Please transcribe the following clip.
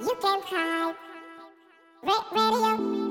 you can cry. Ra- radio.